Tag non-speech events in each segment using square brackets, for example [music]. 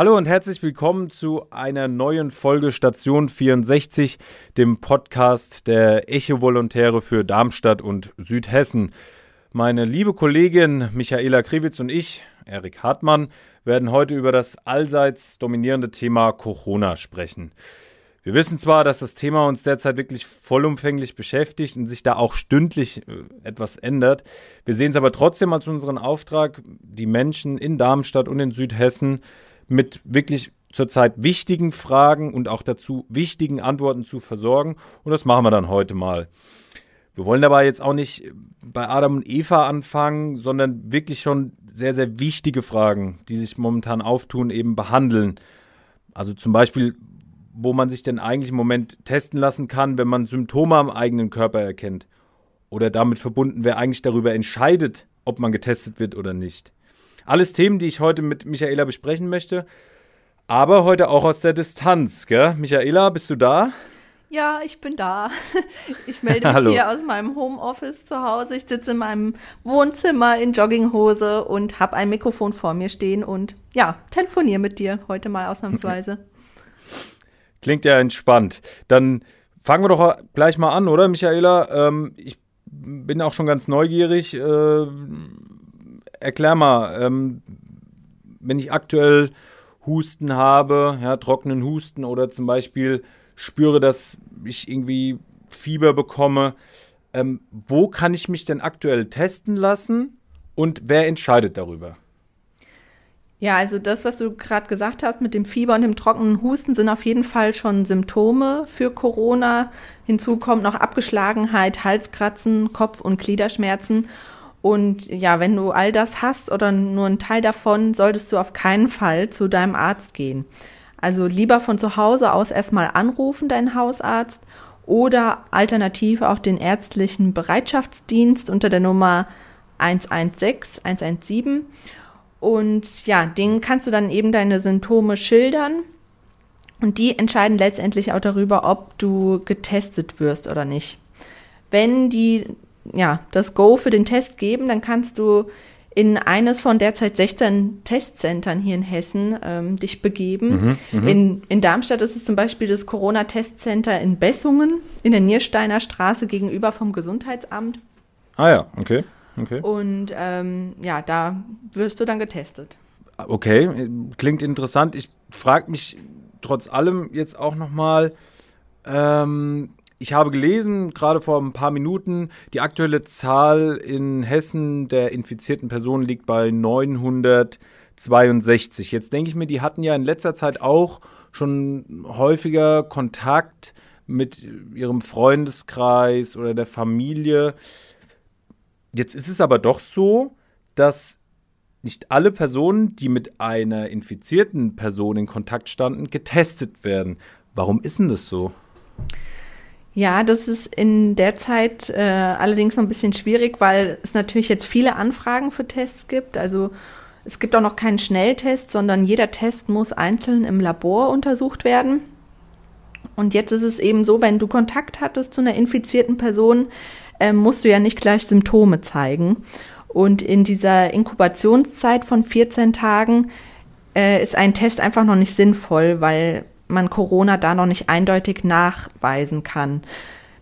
Hallo und herzlich willkommen zu einer neuen Folge Station 64, dem Podcast der Echo-Volontäre für Darmstadt und Südhessen. Meine liebe Kollegin Michaela Kriwitz und ich, Erik Hartmann, werden heute über das allseits dominierende Thema Corona sprechen. Wir wissen zwar, dass das Thema uns derzeit wirklich vollumfänglich beschäftigt und sich da auch stündlich äh, etwas ändert. Wir sehen es aber trotzdem als unseren Auftrag, die Menschen in Darmstadt und in Südhessen mit wirklich zurzeit wichtigen Fragen und auch dazu wichtigen Antworten zu versorgen. Und das machen wir dann heute mal. Wir wollen dabei jetzt auch nicht bei Adam und Eva anfangen, sondern wirklich schon sehr, sehr wichtige Fragen, die sich momentan auftun, eben behandeln. Also zum Beispiel, wo man sich denn eigentlich im Moment testen lassen kann, wenn man Symptome am eigenen Körper erkennt. Oder damit verbunden, wer eigentlich darüber entscheidet, ob man getestet wird oder nicht. Alles Themen, die ich heute mit Michaela besprechen möchte. Aber heute auch aus der Distanz, gell? Michaela, bist du da? Ja, ich bin da. [laughs] Ich melde mich hier aus meinem Homeoffice zu Hause. Ich sitze in meinem Wohnzimmer in Jogginghose und habe ein Mikrofon vor mir stehen und ja, telefoniere mit dir heute mal ausnahmsweise. [laughs] Klingt ja entspannt. Dann fangen wir doch gleich mal an, oder, Michaela? Ähm, ich bin auch schon ganz neugierig. Äh, erklär mal, ähm, wenn ich aktuell Husten habe, ja, trockenen Husten oder zum Beispiel spüre, dass ich irgendwie Fieber bekomme, ähm, wo kann ich mich denn aktuell testen lassen und wer entscheidet darüber? Ja, also das, was du gerade gesagt hast mit dem Fieber und dem trockenen Husten, sind auf jeden Fall schon Symptome für Corona. Hinzu kommt noch Abgeschlagenheit, Halskratzen, Kopf- und Gliederschmerzen. Und ja, wenn du all das hast oder nur einen Teil davon, solltest du auf keinen Fall zu deinem Arzt gehen. Also lieber von zu Hause aus erstmal anrufen, deinen Hausarzt, oder alternativ auch den ärztlichen Bereitschaftsdienst unter der Nummer 116, 117. Und ja, denen kannst du dann eben deine Symptome schildern. Und die entscheiden letztendlich auch darüber, ob du getestet wirst oder nicht. Wenn die ja, das Go für den Test geben, dann kannst du in eines von derzeit 16 Testzentren hier in Hessen ähm, dich begeben. Mhm, mhm, in, in Darmstadt ist es zum Beispiel das Corona-Testzenter in Bessungen in der Niersteiner Straße gegenüber vom Gesundheitsamt. Ah ja, okay. okay. Und ähm, ja, da wirst du dann getestet. Okay, klingt interessant. Ich frage mich trotz allem jetzt auch nochmal, ähm, ich habe gelesen, gerade vor ein paar Minuten, die aktuelle Zahl in Hessen der infizierten Personen liegt bei 962. Jetzt denke ich mir, die hatten ja in letzter Zeit auch schon häufiger Kontakt mit ihrem Freundeskreis oder der Familie. Jetzt ist es aber doch so, dass nicht alle Personen, die mit einer infizierten Person in Kontakt standen, getestet werden. Warum ist denn das so? Ja, das ist in der Zeit äh, allerdings noch ein bisschen schwierig, weil es natürlich jetzt viele Anfragen für Tests gibt. Also es gibt auch noch keinen Schnelltest, sondern jeder Test muss einzeln im Labor untersucht werden. Und jetzt ist es eben so, wenn du Kontakt hattest zu einer infizierten Person, äh, musst du ja nicht gleich Symptome zeigen. Und in dieser Inkubationszeit von 14 Tagen äh, ist ein Test einfach noch nicht sinnvoll, weil man Corona da noch nicht eindeutig nachweisen kann.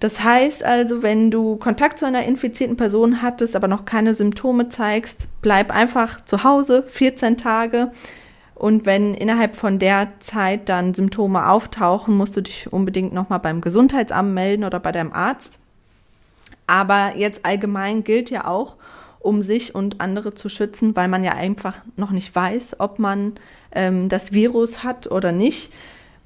Das heißt also, wenn du Kontakt zu einer infizierten Person hattest, aber noch keine Symptome zeigst, bleib einfach zu Hause 14 Tage. Und wenn innerhalb von der Zeit dann Symptome auftauchen, musst du dich unbedingt nochmal beim Gesundheitsamt melden oder bei deinem Arzt. Aber jetzt allgemein gilt ja auch, um sich und andere zu schützen, weil man ja einfach noch nicht weiß, ob man ähm, das Virus hat oder nicht.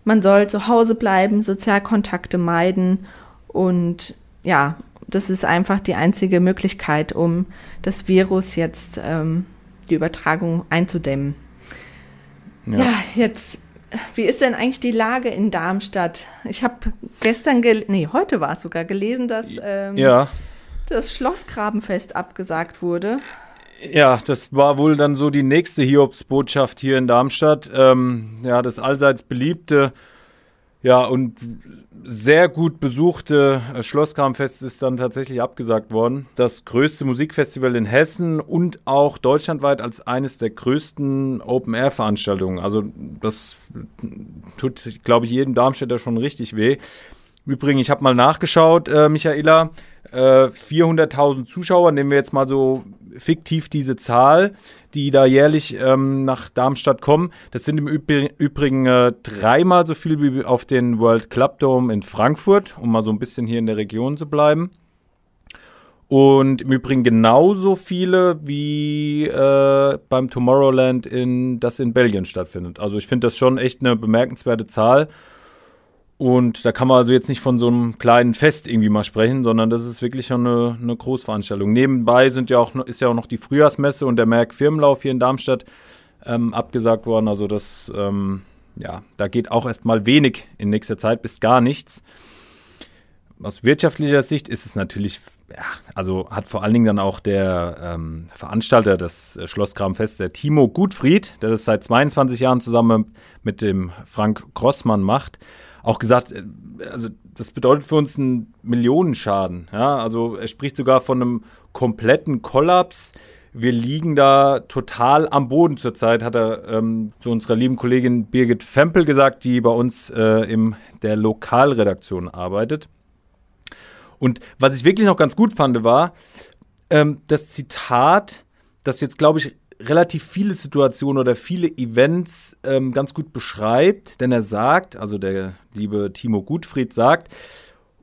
Man soll zu Hause bleiben, Sozialkontakte meiden und ja, das ist einfach die einzige Möglichkeit, um das Virus jetzt, ähm, die Übertragung einzudämmen. Ja. ja, jetzt, wie ist denn eigentlich die Lage in Darmstadt? Ich habe gestern, nee, heute war es sogar gelesen, dass ähm, ja. das Schlossgrabenfest abgesagt wurde. Ja, das war wohl dann so die nächste Hiobsbotschaft hier in Darmstadt. Ähm, ja, das allseits beliebte Ja, und sehr gut besuchte äh, Schlosskramfest ist dann tatsächlich abgesagt worden. Das größte Musikfestival in Hessen und auch deutschlandweit als eines der größten Open-Air-Veranstaltungen. Also das tut, glaube ich, jedem Darmstädter schon richtig weh. Übrigens, ich habe mal nachgeschaut, äh, Michaela, äh, 400.000 Zuschauer, nehmen wir jetzt mal so fiktiv diese Zahl, die da jährlich ähm, nach Darmstadt kommen. Das sind im Übrigen äh, dreimal so viel wie auf den World Club Dome in Frankfurt, um mal so ein bisschen hier in der Region zu bleiben. Und im Übrigen genauso viele wie äh, beim Tomorrowland, in, das in Belgien stattfindet. Also ich finde das schon echt eine bemerkenswerte Zahl. Und da kann man also jetzt nicht von so einem kleinen Fest irgendwie mal sprechen, sondern das ist wirklich schon eine, eine Großveranstaltung. Nebenbei sind ja auch, ist ja auch noch die Frühjahrsmesse und der Merck Firmenlauf hier in Darmstadt ähm, abgesagt worden. Also das, ähm, ja, da geht auch erstmal wenig in nächster Zeit bis gar nichts. Aus wirtschaftlicher Sicht ist es natürlich, ja, also hat vor allen Dingen dann auch der ähm, Veranstalter des äh, Schlosskramfests, der Timo Gutfried, der das seit 22 Jahren zusammen mit dem Frank Grossmann macht, auch gesagt, äh, also das bedeutet für uns einen Millionenschaden. Ja? Also er spricht sogar von einem kompletten Kollaps. Wir liegen da total am Boden zurzeit, hat er ähm, zu unserer lieben Kollegin Birgit Fempel gesagt, die bei uns äh, in der Lokalredaktion arbeitet. Und was ich wirklich noch ganz gut fand, war ähm, das Zitat, das jetzt, glaube ich, relativ viele Situationen oder viele Events ähm, ganz gut beschreibt, denn er sagt, also der liebe Timo Gutfried sagt,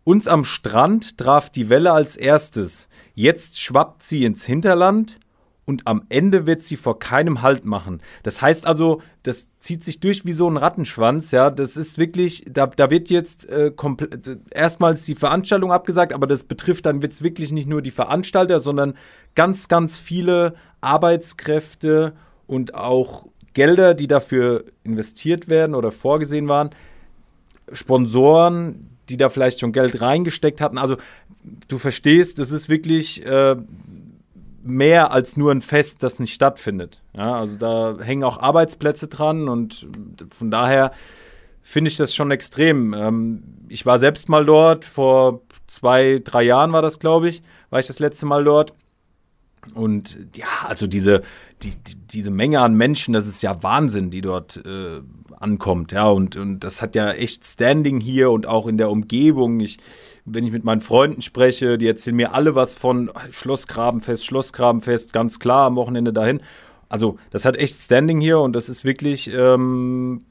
uns am Strand traf die Welle als erstes. Jetzt schwappt sie ins Hinterland und am Ende wird sie vor keinem Halt machen. Das heißt also, das zieht sich durch wie so ein Rattenschwanz, ja. Das ist wirklich, da, da wird jetzt äh, erstmals die Veranstaltung abgesagt, aber das betrifft dann jetzt wirklich nicht nur die Veranstalter, sondern ganz, ganz viele Arbeitskräfte und auch Gelder, die dafür investiert werden oder vorgesehen waren. Sponsoren, die da vielleicht schon Geld reingesteckt hatten. Also du verstehst, das ist wirklich äh, mehr als nur ein Fest, das nicht stattfindet. Ja, also da hängen auch Arbeitsplätze dran und von daher finde ich das schon extrem. Ähm, ich war selbst mal dort, vor zwei, drei Jahren war das, glaube ich, war ich das letzte Mal dort. Und ja, also diese, die, die, diese Menge an Menschen, das ist ja Wahnsinn, die dort äh, ankommt. Ja, und, und das hat ja echt Standing hier und auch in der Umgebung. Ich wenn ich mit meinen Freunden spreche, die erzählen mir alle was von Schlossgrabenfest, Schlossgrabenfest, ganz klar am Wochenende dahin. Also das hat echt Standing hier und das ist wirklich, ähm,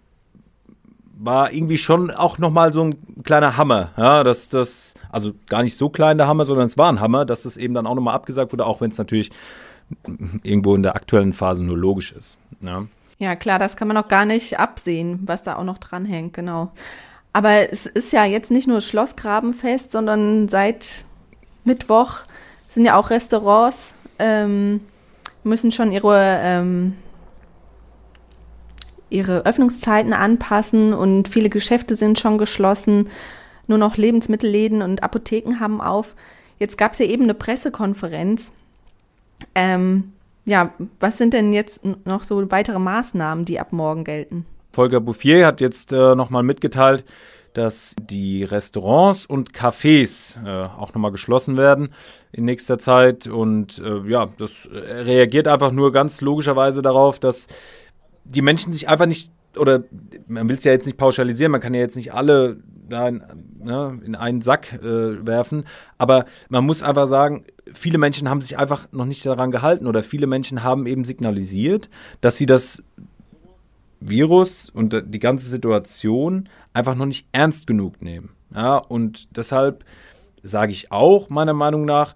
war irgendwie schon auch nochmal so ein kleiner Hammer. Ja, dass das, also gar nicht so klein der Hammer, sondern es war ein Hammer, dass das eben dann auch nochmal abgesagt wurde, auch wenn es natürlich irgendwo in der aktuellen Phase nur logisch ist. Ja. ja, klar, das kann man auch gar nicht absehen, was da auch noch dranhängt, genau. Aber es ist ja jetzt nicht nur Schlossgrabenfest, sondern seit Mittwoch sind ja auch Restaurants, ähm, müssen schon ihre, ähm, ihre Öffnungszeiten anpassen und viele Geschäfte sind schon geschlossen. Nur noch Lebensmittelläden und Apotheken haben auf. Jetzt gab es ja eben eine Pressekonferenz. Ähm, ja, was sind denn jetzt noch so weitere Maßnahmen, die ab morgen gelten? Volker Bouffier hat jetzt äh, nochmal mitgeteilt, dass die Restaurants und Cafés äh, auch nochmal geschlossen werden in nächster Zeit. Und äh, ja, das reagiert einfach nur ganz logischerweise darauf, dass die Menschen sich einfach nicht, oder man will es ja jetzt nicht pauschalisieren, man kann ja jetzt nicht alle da in, ne, in einen Sack äh, werfen, aber man muss einfach sagen, viele Menschen haben sich einfach noch nicht daran gehalten oder viele Menschen haben eben signalisiert, dass sie das Virus und die ganze Situation einfach noch nicht ernst genug nehmen. Ja, und deshalb sage ich auch, meiner Meinung nach,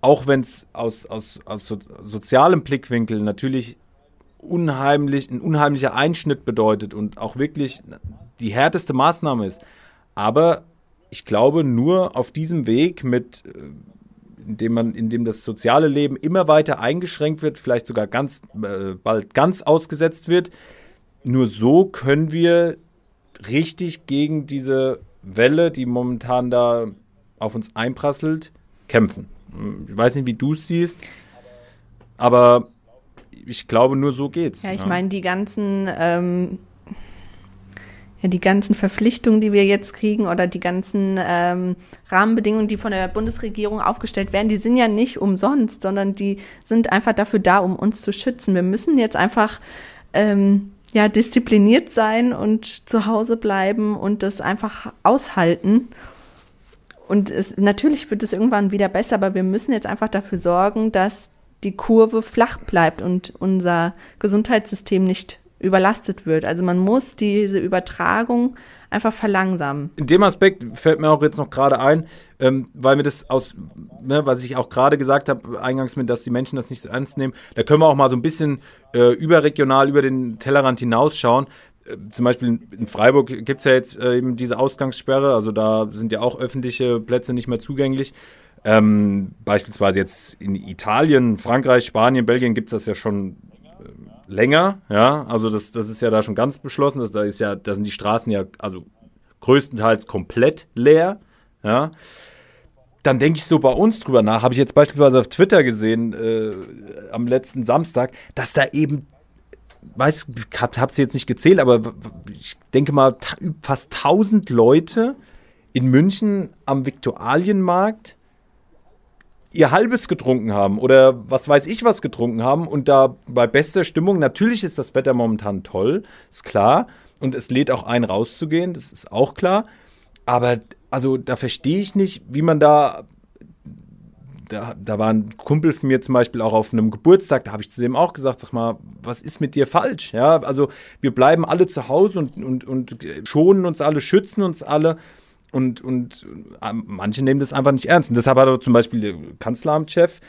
auch wenn es aus, aus, aus so, sozialem Blickwinkel natürlich unheimlich, ein unheimlicher Einschnitt bedeutet und auch wirklich die härteste Maßnahme ist. Aber ich glaube, nur auf diesem Weg mit äh, in dem man, in dem das soziale Leben immer weiter eingeschränkt wird, vielleicht sogar ganz äh, bald ganz ausgesetzt wird, nur so können wir richtig gegen diese Welle, die momentan da auf uns einprasselt, kämpfen. Ich weiß nicht, wie du es siehst, aber ich glaube, nur so geht's. Ja, ich ja. meine, die ganzen ähm, ja, die ganzen Verpflichtungen, die wir jetzt kriegen oder die ganzen ähm, Rahmenbedingungen, die von der Bundesregierung aufgestellt werden, die sind ja nicht umsonst, sondern die sind einfach dafür da, um uns zu schützen. Wir müssen jetzt einfach ähm, ja, diszipliniert sein und zu Hause bleiben und das einfach aushalten. Und es, natürlich wird es irgendwann wieder besser, aber wir müssen jetzt einfach dafür sorgen, dass die Kurve flach bleibt und unser Gesundheitssystem nicht überlastet wird. Also man muss diese Übertragung einfach verlangsamen. In dem Aspekt fällt mir auch jetzt noch gerade ein, ähm, weil mir das aus, ne, was ich auch gerade gesagt habe, eingangs mit, dass die Menschen das nicht so ernst nehmen, da können wir auch mal so ein bisschen äh, überregional über den Tellerrand hinausschauen. Äh, zum Beispiel in Freiburg gibt es ja jetzt äh, eben diese Ausgangssperre, also da sind ja auch öffentliche Plätze nicht mehr zugänglich. Ähm, beispielsweise jetzt in Italien, Frankreich, Spanien, Belgien gibt es das ja schon länger, ja, also das, das ist ja da schon ganz beschlossen, dass da ist ja, da sind die Straßen ja also größtenteils komplett leer, ja. Dann denke ich so bei uns drüber nach, habe ich jetzt beispielsweise auf Twitter gesehen äh, am letzten Samstag, dass da eben, weiß, hab, habe sie jetzt nicht gezählt, aber ich denke mal fast 1000 Leute in München am Viktualienmarkt ihr halbes getrunken haben oder was weiß ich was getrunken haben und da bei bester Stimmung, natürlich ist das Wetter momentan toll, ist klar. Und es lädt auch ein, rauszugehen, das ist auch klar. Aber also da verstehe ich nicht, wie man da. Da, da war ein Kumpel von mir zum Beispiel auch auf einem Geburtstag, da habe ich zu dem auch gesagt, sag mal, was ist mit dir falsch? Ja, also wir bleiben alle zu Hause und, und, und schonen uns alle, schützen uns alle. Und, und äh, manche nehmen das einfach nicht ernst. Und deshalb hat zum Beispiel der Kanzleramtschef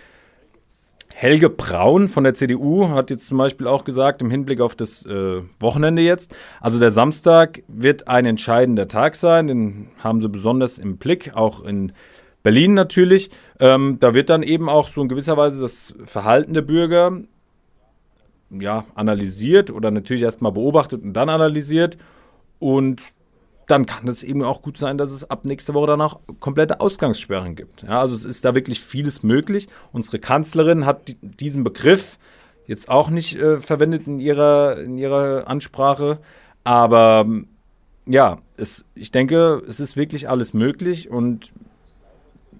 Helge Braun von der CDU hat jetzt zum Beispiel auch gesagt, im Hinblick auf das äh, Wochenende jetzt, also der Samstag wird ein entscheidender Tag sein, den haben sie besonders im Blick, auch in Berlin natürlich. Ähm, da wird dann eben auch so in gewisser Weise das Verhalten der Bürger ja, analysiert oder natürlich erstmal beobachtet und dann analysiert. Und dann kann es eben auch gut sein, dass es ab nächster Woche dann auch komplette Ausgangssperren gibt. Ja, also es ist da wirklich vieles möglich. Unsere Kanzlerin hat diesen Begriff jetzt auch nicht äh, verwendet in ihrer, in ihrer Ansprache, aber ja, es, ich denke, es ist wirklich alles möglich und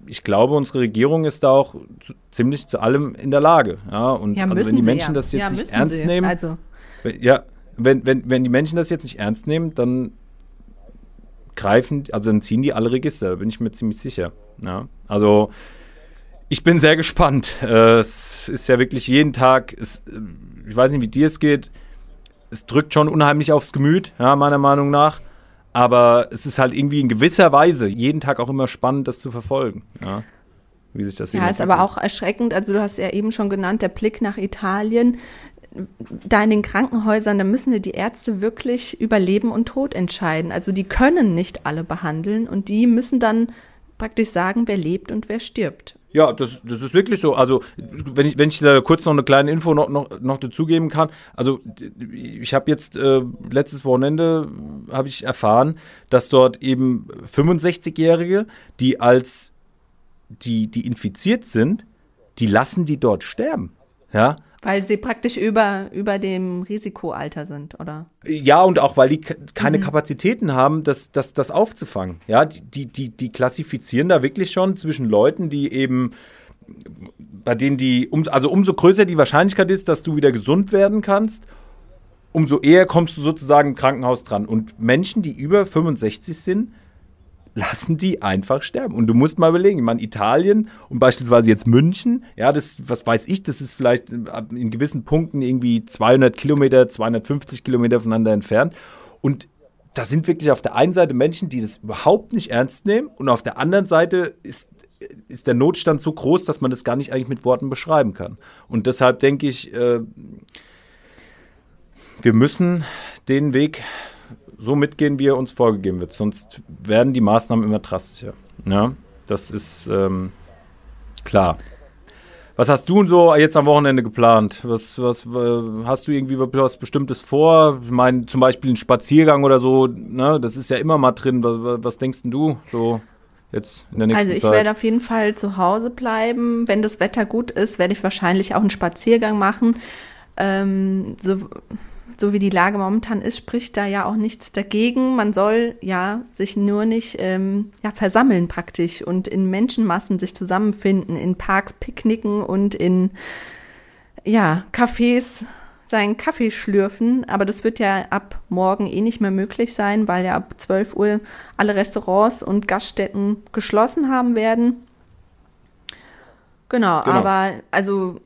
ich glaube, unsere Regierung ist da auch zu, ziemlich zu allem in der Lage. Ja, und ja, also wenn die Menschen ja. das jetzt nicht ernst sie. nehmen, also. ja, wenn, wenn, wenn die Menschen das jetzt nicht ernst nehmen, dann greifen, also dann ziehen die alle Register, da bin ich mir ziemlich sicher. Ja, also ich bin sehr gespannt. Äh, es ist ja wirklich jeden Tag, es, äh, ich weiß nicht, wie dir es geht, es drückt schon unheimlich aufs Gemüt, ja, meiner Meinung nach. Aber es ist halt irgendwie in gewisser Weise jeden Tag auch immer spannend, das zu verfolgen. Ja, wie sich das Ja, ist aber auch erschreckend. Also du hast ja eben schon genannt, der Blick nach Italien da in den Krankenhäusern, da müssen die Ärzte wirklich über Leben und Tod entscheiden. Also die können nicht alle behandeln und die müssen dann praktisch sagen, wer lebt und wer stirbt. Ja, das, das ist wirklich so. Also, wenn ich, wenn ich da kurz noch eine kleine Info noch, noch, noch dazugeben kann. Also, ich habe jetzt äh, letztes Wochenende habe ich erfahren, dass dort eben 65-Jährige, die als die, die infiziert sind, die lassen die dort sterben. Ja, weil sie praktisch über, über dem Risikoalter sind, oder? Ja, und auch weil die keine mhm. Kapazitäten haben, das, das, das aufzufangen. Ja, die, die, die klassifizieren da wirklich schon zwischen Leuten, die eben bei denen die, um, also umso größer die Wahrscheinlichkeit ist, dass du wieder gesund werden kannst, umso eher kommst du sozusagen im Krankenhaus dran. Und Menschen, die über 65 sind, lassen die einfach sterben. Und du musst mal überlegen, ich meine, Italien und beispielsweise jetzt München, ja, das, was weiß ich, das ist vielleicht in gewissen Punkten irgendwie 200 Kilometer, 250 Kilometer voneinander entfernt. Und da sind wirklich auf der einen Seite Menschen, die das überhaupt nicht ernst nehmen und auf der anderen Seite ist, ist der Notstand so groß, dass man das gar nicht eigentlich mit Worten beschreiben kann. Und deshalb denke ich, äh, wir müssen den Weg so mitgehen, wie er uns vorgegeben wird. Sonst werden die Maßnahmen immer drastischer. Ja, das ist ähm, klar. Was hast du so jetzt am Wochenende geplant? Was, was hast du irgendwie was Bestimmtes vor? Ich meine, zum Beispiel ein Spaziergang oder so, ne? Das ist ja immer mal drin. Was, was denkst du so jetzt in der nächsten Zeit? Also ich Zeit? werde auf jeden Fall zu Hause bleiben. Wenn das Wetter gut ist, werde ich wahrscheinlich auch einen Spaziergang machen. Ähm, so so wie die Lage momentan ist, spricht da ja auch nichts dagegen. Man soll ja sich nur nicht ähm, ja, versammeln praktisch und in Menschenmassen sich zusammenfinden, in Parks picknicken und in ja, Cafés seinen Kaffee schlürfen. Aber das wird ja ab morgen eh nicht mehr möglich sein, weil ja ab 12 Uhr alle Restaurants und Gaststätten geschlossen haben werden. Genau, genau. aber also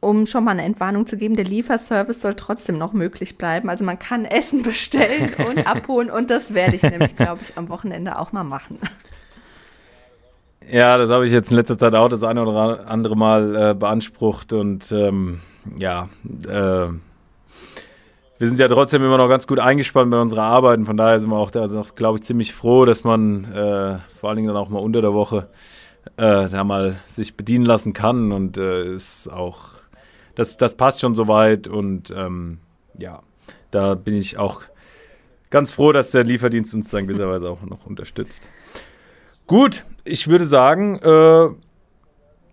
um schon mal eine Entwarnung zu geben, der Lieferservice soll trotzdem noch möglich bleiben. Also man kann Essen bestellen [laughs] und abholen und das werde ich nämlich, glaube ich, am Wochenende auch mal machen. Ja, das habe ich jetzt in letzter Zeit auch das eine oder andere Mal äh, beansprucht und ähm, ja, äh, wir sind ja trotzdem immer noch ganz gut eingespannt bei unserer Arbeit und von daher sind wir auch da, also glaube ich, ziemlich froh, dass man äh, vor allen Dingen dann auch mal unter der Woche äh, da mal sich bedienen lassen kann und äh, ist auch, das, das passt schon soweit und ähm, ja, da bin ich auch ganz froh, dass der Lieferdienst uns dann gewisserweise auch noch unterstützt. Gut, ich würde sagen, äh,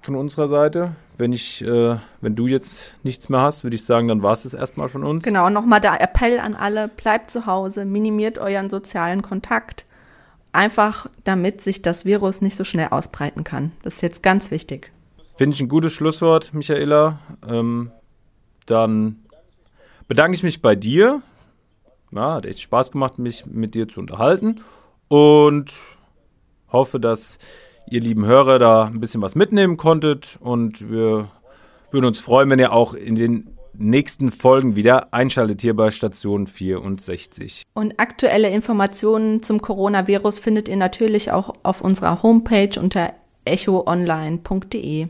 von unserer Seite, wenn ich, äh, wenn du jetzt nichts mehr hast, würde ich sagen, dann war es es erstmal von uns. Genau, nochmal der Appell an alle, bleibt zu Hause, minimiert euren sozialen Kontakt einfach damit sich das Virus nicht so schnell ausbreiten kann. Das ist jetzt ganz wichtig. Finde ich ein gutes Schlusswort, Michaela. Ähm, dann bedanke ich mich bei dir. Ja, hat echt Spaß gemacht, mich mit dir zu unterhalten. Und hoffe, dass ihr lieben Hörer da ein bisschen was mitnehmen konntet. Und wir würden uns freuen, wenn ihr auch in den nächsten Folgen wieder einschaltet hier bei Station 64. Und aktuelle Informationen zum Coronavirus findet ihr natürlich auch auf unserer Homepage unter echoonline.de.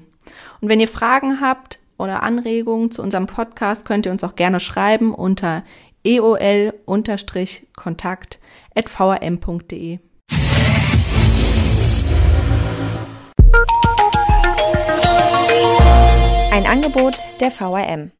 Und wenn ihr Fragen habt oder Anregungen zu unserem Podcast, könnt ihr uns auch gerne schreiben unter eol-kontakt.vrm.de. Ein Angebot der VRM.